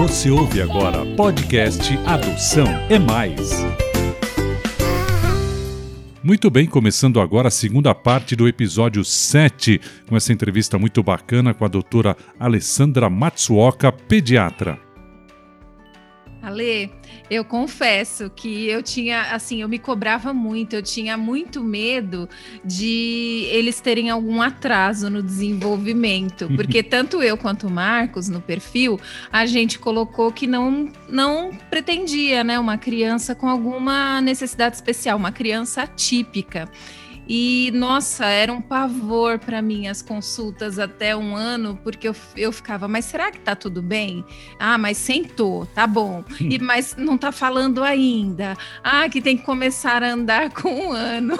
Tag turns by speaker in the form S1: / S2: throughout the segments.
S1: Você ouve agora podcast Adoção é Mais. Muito bem, começando agora a segunda parte do episódio 7, com essa entrevista muito bacana com a doutora Alessandra Matsuoka, pediatra.
S2: Ale, eu confesso que eu tinha, assim, eu me cobrava muito, eu tinha muito medo de eles terem algum atraso no desenvolvimento, porque tanto eu quanto o Marcos no perfil, a gente colocou que não não pretendia, né, uma criança com alguma necessidade especial, uma criança atípica. E, nossa, era um pavor para mim as consultas até um ano, porque eu, eu ficava, mas será que tá tudo bem? Ah, mas sentou, tá bom. E, mas não tá falando ainda. Ah, que tem que começar a andar com um ano.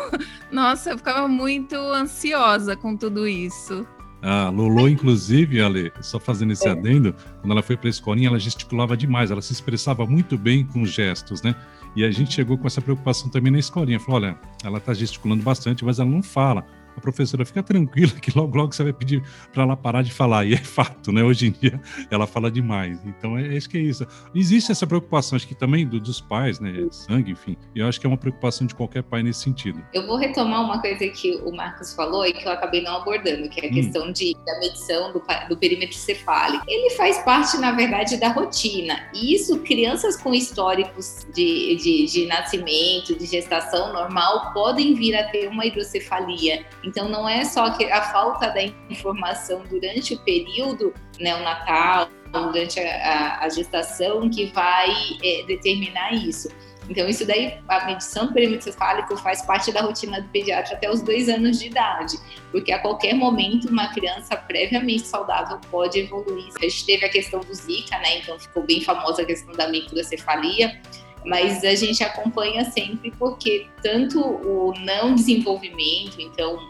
S2: Nossa, eu ficava muito ansiosa com tudo isso.
S1: A Lolo, inclusive, Ale, só fazendo esse adendo, quando ela foi para a escolinha, ela gesticulava demais, ela se expressava muito bem com gestos, né? E a gente chegou com essa preocupação também na escolinha. Falou: olha, ela está gesticulando bastante, mas ela não fala a professora fica tranquila que logo logo você vai pedir para ela parar de falar. E é fato, né? Hoje em dia ela fala demais. Então é, acho que é isso. Existe essa preocupação, acho que também do, dos pais, né? Sangue, enfim. E eu acho que é uma preocupação de qualquer pai nesse sentido.
S3: Eu vou retomar uma coisa que o Marcos falou e que eu acabei não abordando, que é a hum. questão de, da medição do, do perímetro cefálico. Ele faz parte, na verdade, da rotina. E isso, crianças com históricos de, de, de nascimento, de gestação normal, podem vir a ter uma hidrocefalia. Então, não é só que a falta da informação durante o período neonatal, né, durante a, a, gestação, que vai é, determinar isso. Então, isso daí, a medição do faz parte da rotina do pediatra até os dois anos de idade, porque a qualquer momento uma criança previamente saudável pode evoluir. A gente teve a questão do Zika, né? Então, ficou bem famosa a questão da microcefalia mas a gente acompanha sempre porque tanto o não desenvolvimento, então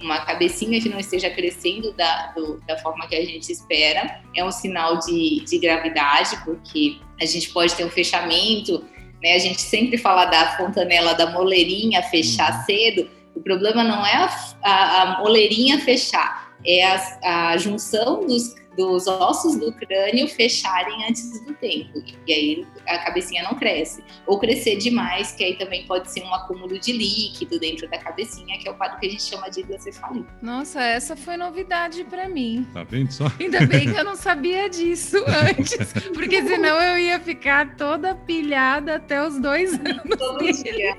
S3: uma cabecinha que não esteja crescendo da, do, da forma que a gente espera, é um sinal de, de gravidade, porque a gente pode ter um fechamento, né? A gente sempre fala da fontanela da moleirinha fechar uhum. cedo, o problema não é a, a, a moleirinha fechar, é a, a junção dos dos ossos do crânio fecharem antes do tempo. E aí a cabecinha não cresce. Ou crescer demais, que aí também pode ser um acúmulo de líquido dentro da cabecinha, que é o quadro que a gente chama de hidrocefalia.
S2: Nossa, essa foi novidade para mim.
S1: Tá vendo só?
S2: Ainda bem que eu não sabia disso antes, porque senão eu ia ficar toda pilhada até os dois anos. Todo dia.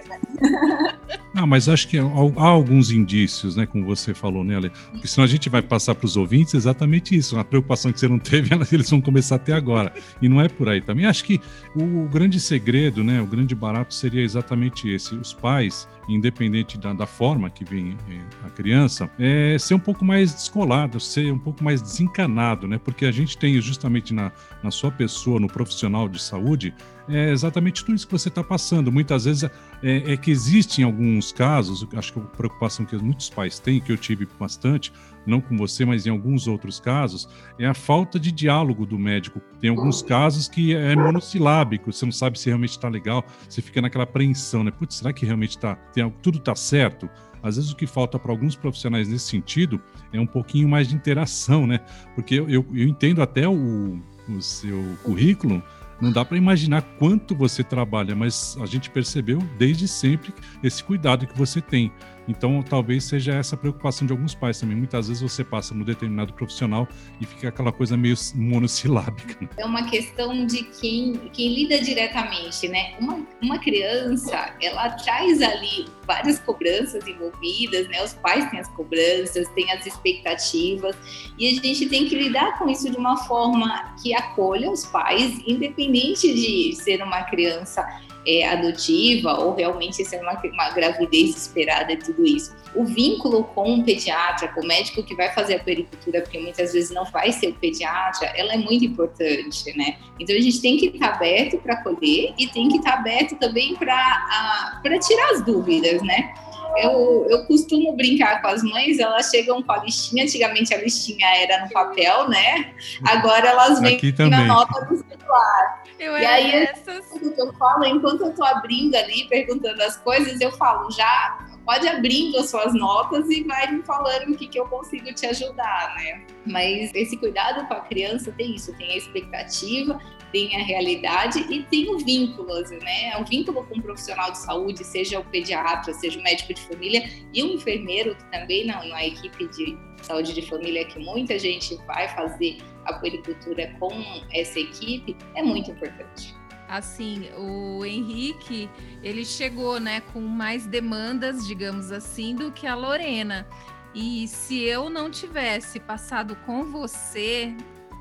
S1: Não, mas acho que há, alguns indícios, né, como você falou, né, Ale? Porque senão a gente vai passar para os ouvintes exatamente isso, a preocupação que você não teve, eles vão começar a ter agora. E não é por aí também. Acho que o grande segredo, né, o grande barato seria exatamente esse. Os pais, independente da, da forma que vem eh, a criança, é ser um pouco mais descolado, ser um pouco mais desencanado, né? Porque a gente tem justamente na, na sua pessoa, no profissional de saúde, é exatamente tudo isso que você está passando. Muitas vezes é, é, que existem alguns casos, acho que é uma preocupação que muitos pais têm, que eu tive bastante, não com você, mas em alguns outros casos, é a falta de diálogo do médico. Tem alguns casos que é monossilábico, você não sabe se realmente está legal, você fica naquela apreensão, né? Putz, será que realmente está, tudo está certo? Às vezes o que falta para alguns profissionais nesse sentido é um pouquinho mais de interação, né? Porque eu, eu, eu entendo até o, o seu currículo, não dá para imaginar quanto você trabalha, mas a gente percebeu desde sempre esse cuidado que você tem. Então, talvez seja essa preocupação de alguns pais também. Muitas vezes você passa no determinado profissional e fica aquela coisa meio monossilábica. Né?
S3: É uma questão de quem, quem lida diretamente, né? Uma, uma criança, ela traz ali várias cobranças envolvidas, né? Os pais têm as cobranças, têm as expectativas, e a gente tem que lidar com isso de uma forma que acolha os pais, independente de ser uma criança é, adotiva ou realmente ser uma, uma gravidez esperada e tudo isso. O vínculo com o pediatra, com o médico que vai fazer a pericultura, porque muitas vezes não vai ser o pediatra, ela é muito importante, né? Então a gente tem que estar aberto para acolher e tem que estar aberto também para tirar as dúvidas, né? Eu, eu costumo brincar com as mães, elas chegam com a listinha, antigamente a listinha era no papel, né? Agora elas vêm na nota celular.
S2: Eu e aí, essas.
S3: eu falo, enquanto eu tô abrindo ali, perguntando as coisas, eu falo, já pode abrindo as suas notas e vai me falando o que, que eu consigo te ajudar, né? Mas esse cuidado com a criança tem isso, tem a expectativa, tem a realidade e tem o vínculo, né? O vínculo com um profissional de saúde, seja o pediatra, seja o médico de família e o enfermeiro, que também não, na equipe de saúde de família, que muita gente vai fazer a puericultura com essa equipe, é muito importante
S2: assim, o Henrique, ele chegou, né, com mais demandas, digamos assim, do que a Lorena. E se eu não tivesse passado com você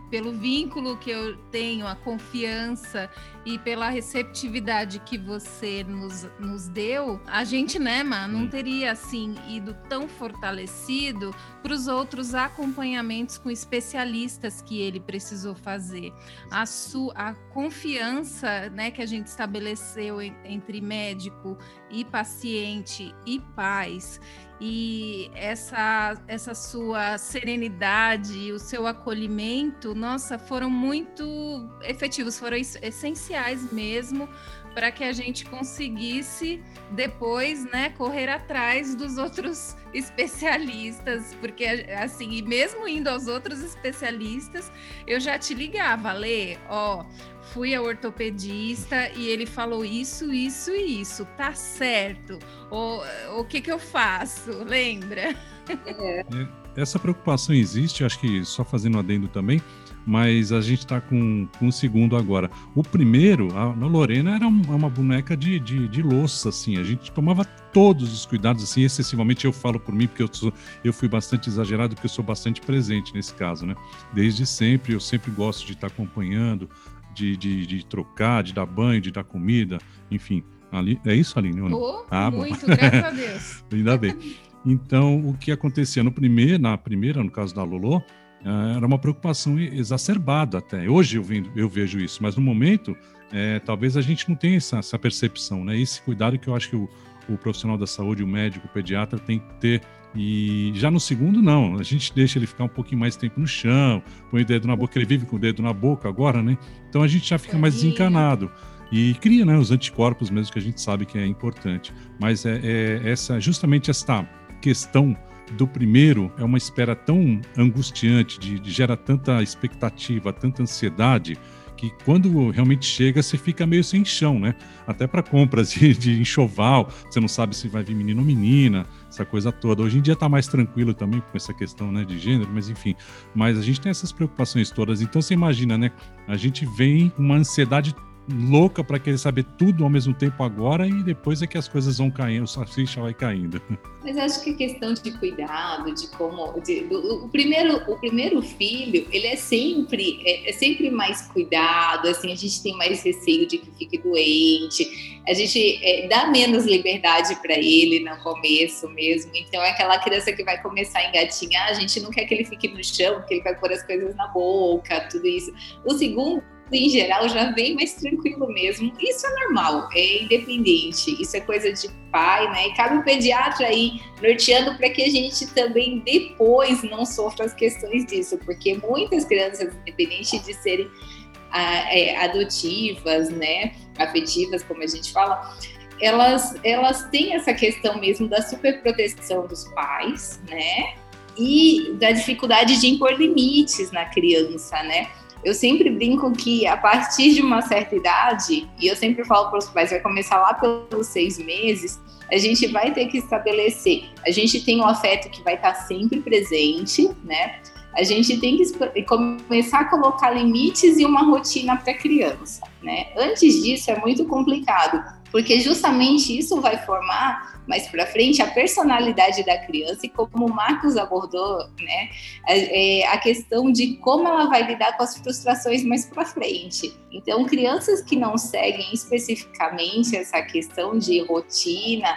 S2: pelo vínculo que eu tenho, a confiança e pela receptividade que você nos, nos deu, a gente, né, mano, não teria assim ido tão fortalecido para os outros acompanhamentos com especialistas que ele precisou fazer. A sua a confiança, né, que a gente estabeleceu entre médico e paciente e pais e essa, essa sua serenidade, o seu acolhimento, nossa, foram muito efetivos, foram essenciais mesmo para que a gente conseguisse depois, né, correr atrás dos outros especialistas, porque assim, e mesmo indo aos outros especialistas, eu já te ligava, Lê, ó, fui ao ortopedista e ele falou isso, isso e isso, tá certo? O, o que que eu faço? Lembra?
S1: É. Essa preocupação existe, acho que só fazendo adendo também, mas a gente está com, com um segundo agora. O primeiro, a, a Lorena era uma, uma boneca de, de, de, louça, assim, a gente tomava todos os cuidados, assim, excessivamente eu falo por mim, porque eu, sou, eu fui bastante exagerado, porque eu sou bastante presente nesse caso, né? Desde sempre, eu sempre gosto de estar acompanhando, de, de, de trocar, de dar banho, de dar comida, enfim. Ali, é isso, Aline?
S2: Oh, ah, muito, bom. graças a Deus.
S1: Ainda bem. Então, o que acontecia no primeiro, na primeira, no caso da Lolo, eh, era uma preocupação exacerbada até. Hoje eu, vendo, eu vejo isso, mas no momento, é, talvez a gente não tenha essa, essa, percepção, né? Esse cuidado que eu acho que o, o profissional da saúde, o médico, o pediatra tem que ter e já no segundo, não. A gente deixa ele ficar um pouquinho mais tempo no chão, põe o dedo na boca, ele vive com o dedo na boca agora, né? Então a gente já fica mais desencanado. E cria né, os anticorpos mesmo, que a gente sabe que é importante. Mas é, é essa justamente esta questão do primeiro é uma espera tão angustiante, de, de gera tanta expectativa, tanta ansiedade, que quando realmente chega, você fica meio sem chão, né? Até para compras de, de, enxoval, você não sabe se vai vir menino ou menina, essa coisa toda. Hoje em dia está mais tranquilo também com essa questão né, de gênero, mas enfim. Mas a gente tem essas preocupações todas. Então você imagina, né? A gente vem uma ansiedade louca para querer saber tudo ao mesmo tempo agora e depois é que as coisas vão caindo, a ficha vai caindo.
S3: Mas acho que a questão de cuidado, de como, de, do, o primeiro, o primeiro filho, ele é sempre, é, é, sempre mais cuidado, assim, a gente tem mais receio de que fique doente, a gente é, dá menos liberdade para ele no começo mesmo. Então é aquela criança que vai começar a engatinhar, a gente não quer que ele fique no chão, porque ele vai pôr as coisas na boca, tudo isso. O segundo em geral, já vem mais tranquilo mesmo. Isso é normal, é independente. Isso é coisa de pai, né? E cabe o pediatra aí norteando para que a gente também depois não sofra as questões disso, porque muitas crianças, independente de serem ah, é, adotivas, né, afetivas, como a gente fala, elas, elas têm essa questão mesmo da superproteção dos pais, né? E da dificuldade de impor limites na criança, né? Eu sempre brinco que a partir de uma certa idade, e eu sempre falo para os pais, vai começar lá pelos seis meses, a gente vai ter que estabelecer. A gente tem um afeto que vai estar sempre presente, né? A gente tem que começar a colocar limites e uma rotina para a criança, né? Antes disso é muito complicado, porque justamente isso vai formar mais para frente a personalidade da criança e como o Marcos abordou, né, é, é a questão de como ela vai lidar com as frustrações mais para frente. Então, crianças que não seguem especificamente essa questão de rotina,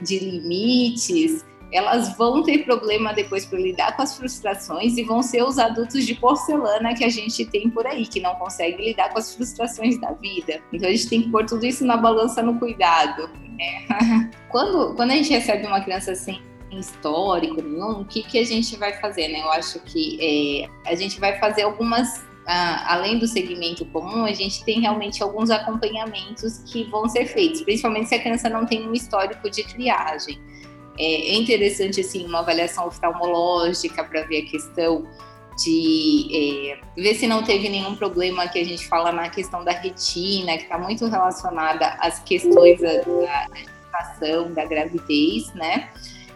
S3: de limites, elas vão ter problema depois para lidar com as frustrações e vão ser os adultos de porcelana que a gente tem por aí, que não conseguem lidar com as frustrações da vida. Então a gente tem que pôr tudo isso na balança no cuidado. Né? quando, quando a gente recebe uma criança sem histórico nenhum, o que, que a gente vai fazer? Né? Eu acho que é, a gente vai fazer algumas ah, além do segmento comum, a gente tem realmente alguns acompanhamentos que vão ser feitos, principalmente se a criança não tem um histórico de triagem. É, é interessante, assim, uma avaliação oftalmológica para ver a questão de é, ver se não teve nenhum problema que a gente fala na questão da retina, que está muito relacionada às questões da, da gestação, da gravidez, né?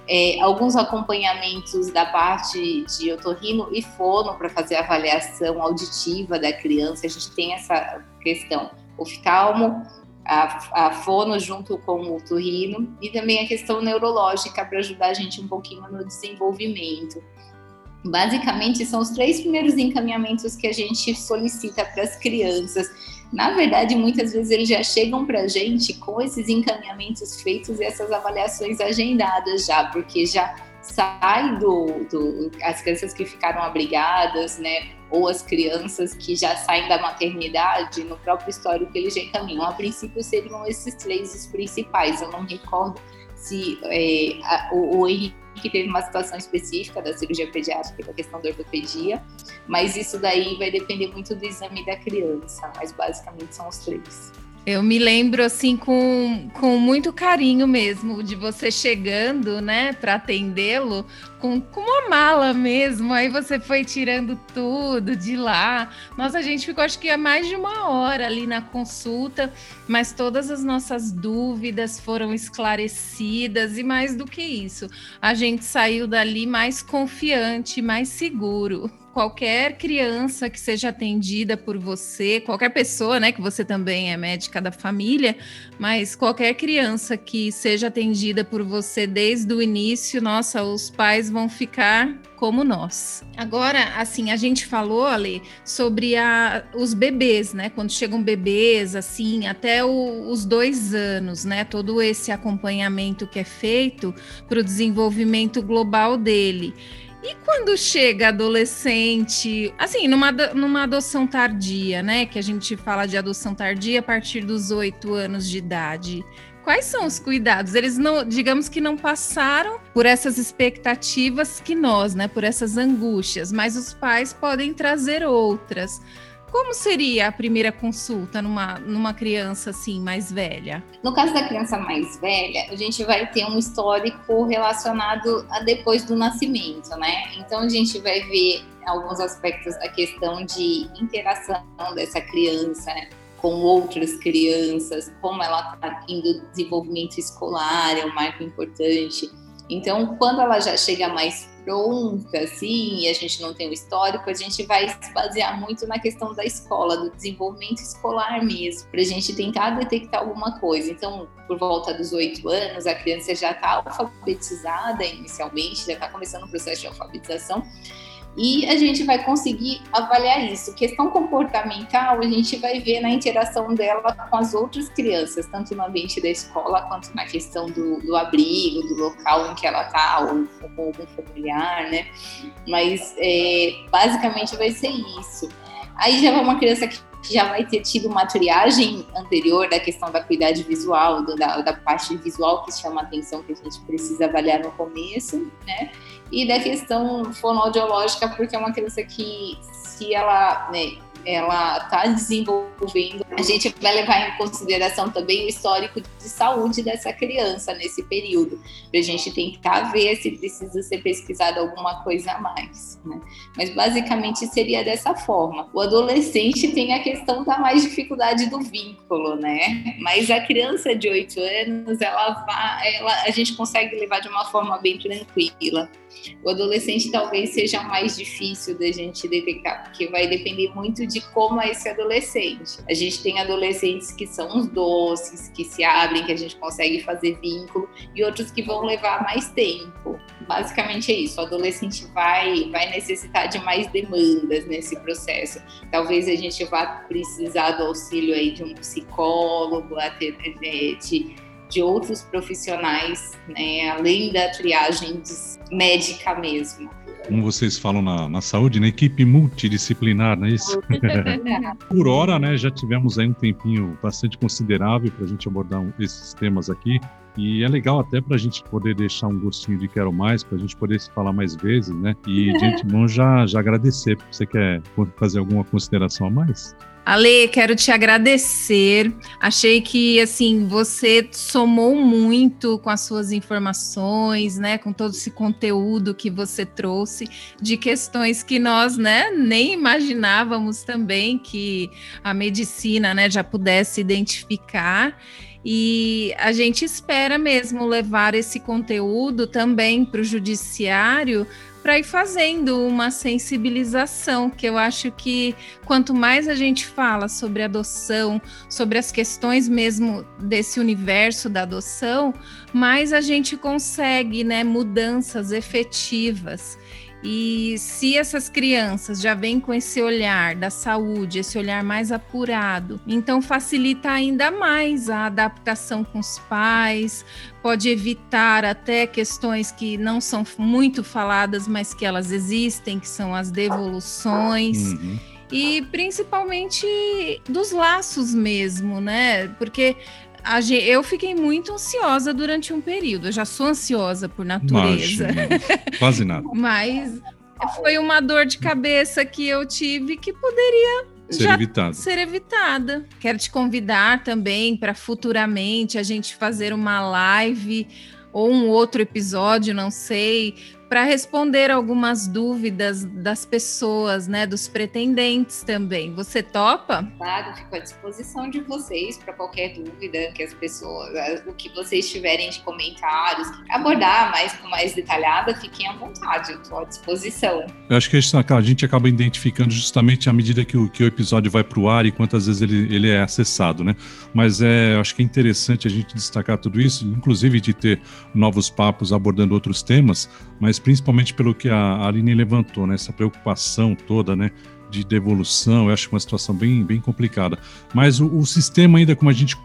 S3: É, alguns acompanhamentos da parte de otorrino e fono para fazer a avaliação auditiva da criança. A gente tem essa questão oftalmo, a, a fono junto com o otorrino e também a questão neurológica para ajudar a gente um pouquinho no desenvolvimento. Basicamente, são os três primeiros encaminhamentos que a gente solicita para as crianças. Na verdade, muitas vezes eles já chegam para a gente com esses encaminhamentos feitos e essas avaliações agendadas já, porque já sai do, do, as crianças que ficaram abrigadas, né, ou as crianças que já saem da maternidade no próprio histórico eles já encaminham. A princípio seriam esses três os principais. Eu não recordo se é, a, o, o Henrique que teve uma situação específica da cirurgia pediátrica, da questão da ortopedia, mas isso daí vai depender muito do exame da criança, mas basicamente são os três.
S2: Eu me lembro assim com, com muito carinho mesmo de você chegando, né, para atendê-lo com, com uma mala mesmo. Aí você foi tirando tudo de lá. Nossa, a gente ficou acho que há mais de uma hora ali na consulta, mas todas as nossas dúvidas foram esclarecidas e mais do que isso, a gente saiu dali mais confiante, mais seguro qualquer criança que seja atendida por você, qualquer pessoa, né, que você também é médica da família, mas qualquer criança que seja atendida por você desde o início, nossa, os pais vão ficar como nós. Agora, assim, a gente falou, ali sobre a, os bebês, né? Quando chegam bebês, assim, até o, os dois anos, né? Todo esse acompanhamento que é feito para o desenvolvimento global dele. E quando chega adolescente, assim, numa, numa adoção tardia, né? Que a gente fala de adoção tardia a partir dos oito anos de idade. Quais são os cuidados? Eles não, digamos que não passaram por essas expectativas que nós, né? Por essas angústias, mas os pais podem trazer outras. Como seria a primeira consulta numa, numa criança assim mais velha?
S3: No caso da criança mais velha, a gente vai ter um histórico relacionado a depois do nascimento, né? Então a gente vai ver alguns aspectos da questão de interação dessa criança, né? com outras crianças, como ela está indo desenvolvimento escolar, é um marco importante. Então, quando ela já chega mais pronta, assim, e a gente não tem o histórico, a gente vai se basear muito na questão da escola, do desenvolvimento escolar mesmo, para a gente tentar detectar alguma coisa. Então, por volta dos oito anos, a criança já está alfabetizada inicialmente, já está começando o processo de alfabetização, e a gente vai conseguir avaliar isso. Questão comportamental, a gente vai ver na interação dela com as outras crianças, tanto no ambiente da escola quanto na questão do, do abrigo, do local em que ela está, ou, com algum familiar, né? Mas é, basicamente vai ser isso. Aí já vai uma criança que já vai ter tido uma triagem anterior da questão da cuidade visual, da, da parte visual que chama a atenção, que a gente precisa avaliar no começo, né? E da questão fonoaudiológica, porque é uma criança que, se ela né, ela está desenvolvendo, a gente vai levar em consideração também o histórico de saúde dessa criança nesse período, para a gente tentar ver se precisa ser pesquisado alguma coisa a mais. Né? Mas basicamente seria dessa forma. O adolescente tem a questão da mais dificuldade do vínculo, né? Mas a criança de 8 anos, ela, vai, ela a gente consegue levar de uma forma bem tranquila. O adolescente talvez seja mais difícil da gente detectar, porque vai depender muito de como é esse adolescente. A gente tem adolescentes que são os doces, que se abrem, que a gente consegue fazer vínculo, e outros que vão levar mais tempo. Basicamente é isso. O adolescente vai, vai necessitar de mais demandas nesse processo. Talvez a gente vá precisar do auxílio aí de um psicólogo, até de de outros profissionais, né, além da triagem médica mesmo.
S1: Como vocês falam na, na saúde, na equipe multidisciplinar, não é isso? Por hora, né, já tivemos aí um tempinho bastante considerável para a gente abordar esses temas aqui. E é legal até para a gente poder deixar um gostinho de quero mais, para a gente poder se falar mais vezes, né? E de antemão já, já agradecer. Você quer fazer alguma consideração a mais?
S2: Ale, quero te agradecer. Achei que assim você somou muito com as suas informações, né, com todo esse conteúdo que você trouxe de questões que nós, né, nem imaginávamos também que a medicina, né, já pudesse identificar. E a gente espera mesmo levar esse conteúdo também para o judiciário para ir fazendo uma sensibilização, que eu acho que quanto mais a gente fala sobre adoção, sobre as questões mesmo desse universo da adoção, mais a gente consegue, né, mudanças efetivas. E se essas crianças já vêm com esse olhar da saúde, esse olhar mais apurado, então facilita ainda mais a adaptação com os pais, pode evitar até questões que não são muito faladas, mas que elas existem, que são as devoluções. Uhum e principalmente dos laços mesmo, né? Porque eu fiquei muito ansiosa durante um período. Eu já sou ansiosa por natureza.
S1: quase nada.
S2: Mas foi uma dor de cabeça que eu tive que poderia
S1: ser evitada.
S2: ser evitada. Quero te convidar também para futuramente a gente fazer uma live ou um outro episódio, não sei, para responder algumas dúvidas das pessoas, né, dos pretendentes também. Você topa?
S3: Claro, fico à disposição de vocês para qualquer dúvida que as pessoas, o que vocês tiverem de comentários, abordar mais com mais detalhada, fiquem à vontade, eu estou à disposição.
S1: Eu acho que a gente acaba identificando justamente à medida que o, que o episódio vai para o ar e quantas vezes ele, ele é acessado, né? Mas é, eu acho que é interessante a gente destacar tudo isso, inclusive de ter novos papos abordando outros temas, mas mas principalmente pelo que a Aline levantou, né? Essa preocupação toda, né? De devolução, eu acho uma situação bem, bem complicada. Mas o, o sistema ainda, como a gente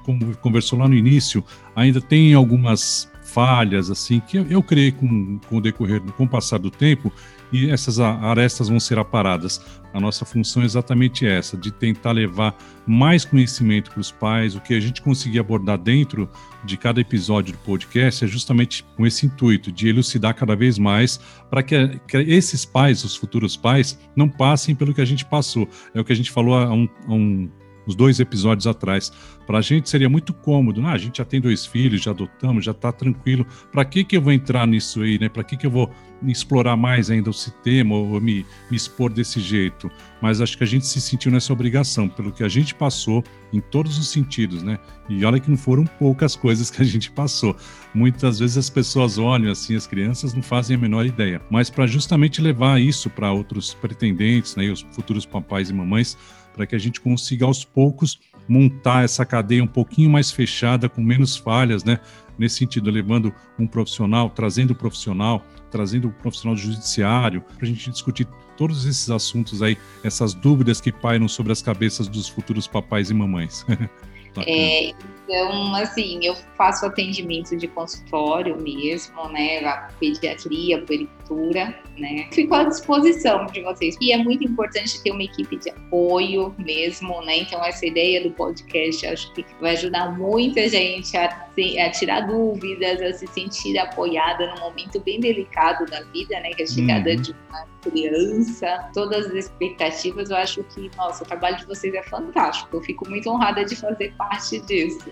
S1: conversou lá no início, ainda tem algumas falhas, assim, que eu, eu creio com, com o decorrer, com o passar do tempo, e essas arestas vão ser aparadas. A nossa função é exatamente essa, de tentar levar mais conhecimento para os pais. O que a gente conseguir abordar dentro de cada episódio do podcast é justamente com esse intuito de elucidar cada vez mais para que, que, esses pais, os futuros pais, não passem pelo que a gente passou. É o que a gente falou há um, há um uns dois episódios atrás. Para a gente seria muito cômodo, ah, a gente já tem dois filhos, já adotamos, já está tranquilo. Para que que eu vou entrar nisso aí, né? Para que que eu vou explorar mais ainda esse tema ou me, me expor desse jeito? Mas acho que a gente se sentiu nessa obrigação pelo que a gente passou em todos os sentidos, né? E olha que não foram poucas coisas que a gente passou. Muitas vezes as pessoas olham assim, as crianças não fazem a menor ideia. Mas para justamente levar isso para outros pretendentes, né, e os futuros papais e mamães, para que a gente consiga aos poucos montar essa cadeia um pouquinho mais fechada, com menos falhas, né? Nesse sentido, levando um profissional, trazendo o um profissional, trazendo o um profissional do judiciário, para a gente discutir todos esses assuntos aí, essas dúvidas que pairam sobre as cabeças dos futuros papais e mamães.
S3: é, então, assim, eu faço atendimento de consultório mesmo, né? A pediatria, puericultura, né? Fico à disposição de vocês. E é muito importante ter uma equipe de apoio mesmo, né? Então, essa ideia do podcast acho que vai ajudar muita gente a, a tirar dúvidas, a se sentir apoiada num momento bem delicado da vida, né? Que é a chegada uhum. de uma criança, todas as expectativas. Eu acho que, nossa, o trabalho de vocês é fantástico. Eu fico muito honrada de fazer parte disso.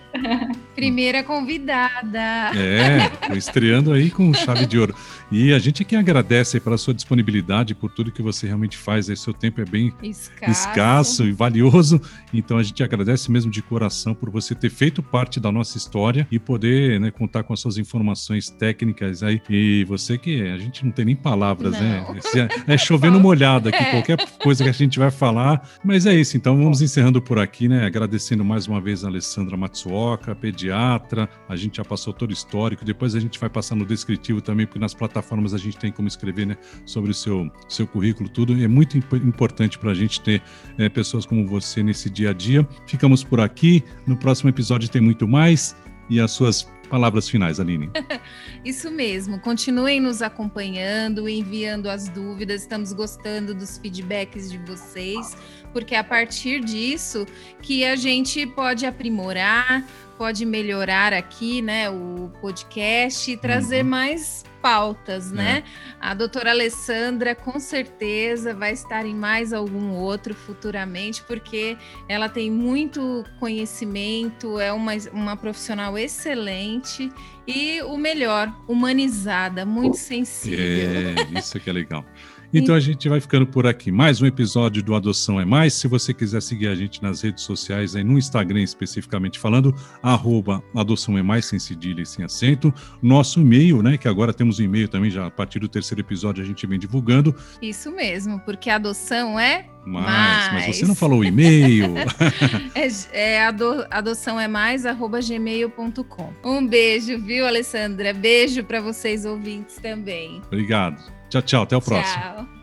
S2: Primeira convidada.
S1: É, estreando aí com chave de ouro. E a gente que agradece pela sua disponibilidade, por tudo que você realmente faz. Aí, seu tempo é bem escasso. escasso e valioso. Então a gente agradece mesmo de coração por você ter feito parte da nossa história e poder né, contar com as suas informações técnicas aí. E você que a gente não tem nem palavras, né? não. né? É, é chovendo molhado aqui, é. qualquer coisa que a gente vai falar. Mas é isso, então vamos encerrando por aqui, né? Agradecendo mais uma vez a Alessandra Matsuoka, pediatra. A gente já passou todo o histórico. Depois a gente vai passar no descritivo também, porque nas plataformas plataformas a gente tem como escrever né, sobre o seu, seu currículo, tudo. E é muito imp importante para a gente ter é, pessoas como você nesse dia a dia. Ficamos por aqui. No próximo episódio tem muito mais. E as suas palavras finais, Aline.
S2: Isso mesmo. Continuem nos acompanhando, enviando as dúvidas. Estamos gostando dos feedbacks de vocês, porque é a partir disso que a gente pode aprimorar, pode melhorar aqui, né, o podcast e trazer uhum. mais pautas, né? A doutora Alessandra com certeza vai estar em mais algum outro futuramente, porque ela tem muito conhecimento, é uma, uma profissional excelente e o melhor, humanizada, muito sensível.
S1: É, isso que é legal. Então a gente vai ficando por aqui. Mais um episódio do Adoção é Mais. Se você quiser seguir a gente nas redes sociais, aí no Instagram especificamente falando, arroba Adoção é Mais, sem cedilha e sem acento. Nosso e-mail, né? Que agora temos um e-mail também, já a partir do terceiro episódio a gente vem divulgando.
S2: Isso mesmo, porque adoção é
S1: mais. mais. Mas você não falou o e-mail.
S2: é, é ado, adoção é mais, arroba gmail.com. Um beijo, viu, Alessandra? Beijo para vocês ouvintes também.
S1: Obrigado. Tchau, tchau. Até o próximo.
S2: Tchau.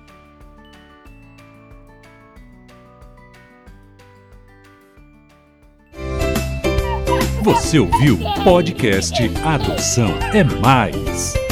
S4: Você ouviu podcast Adoção é Mais.